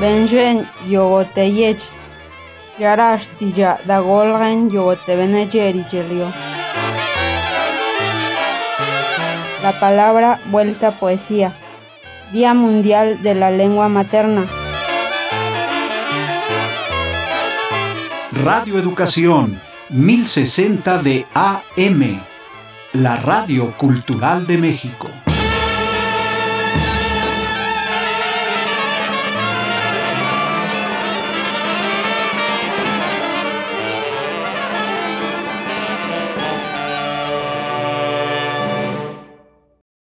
Benjen yogoteyech. Yarashtilla dagolgen yogotebeneyerigelio. La palabra vuelta poesía. Día Mundial de la Lengua Materna. Radio Educación 1060 de AM, la radio cultural de México.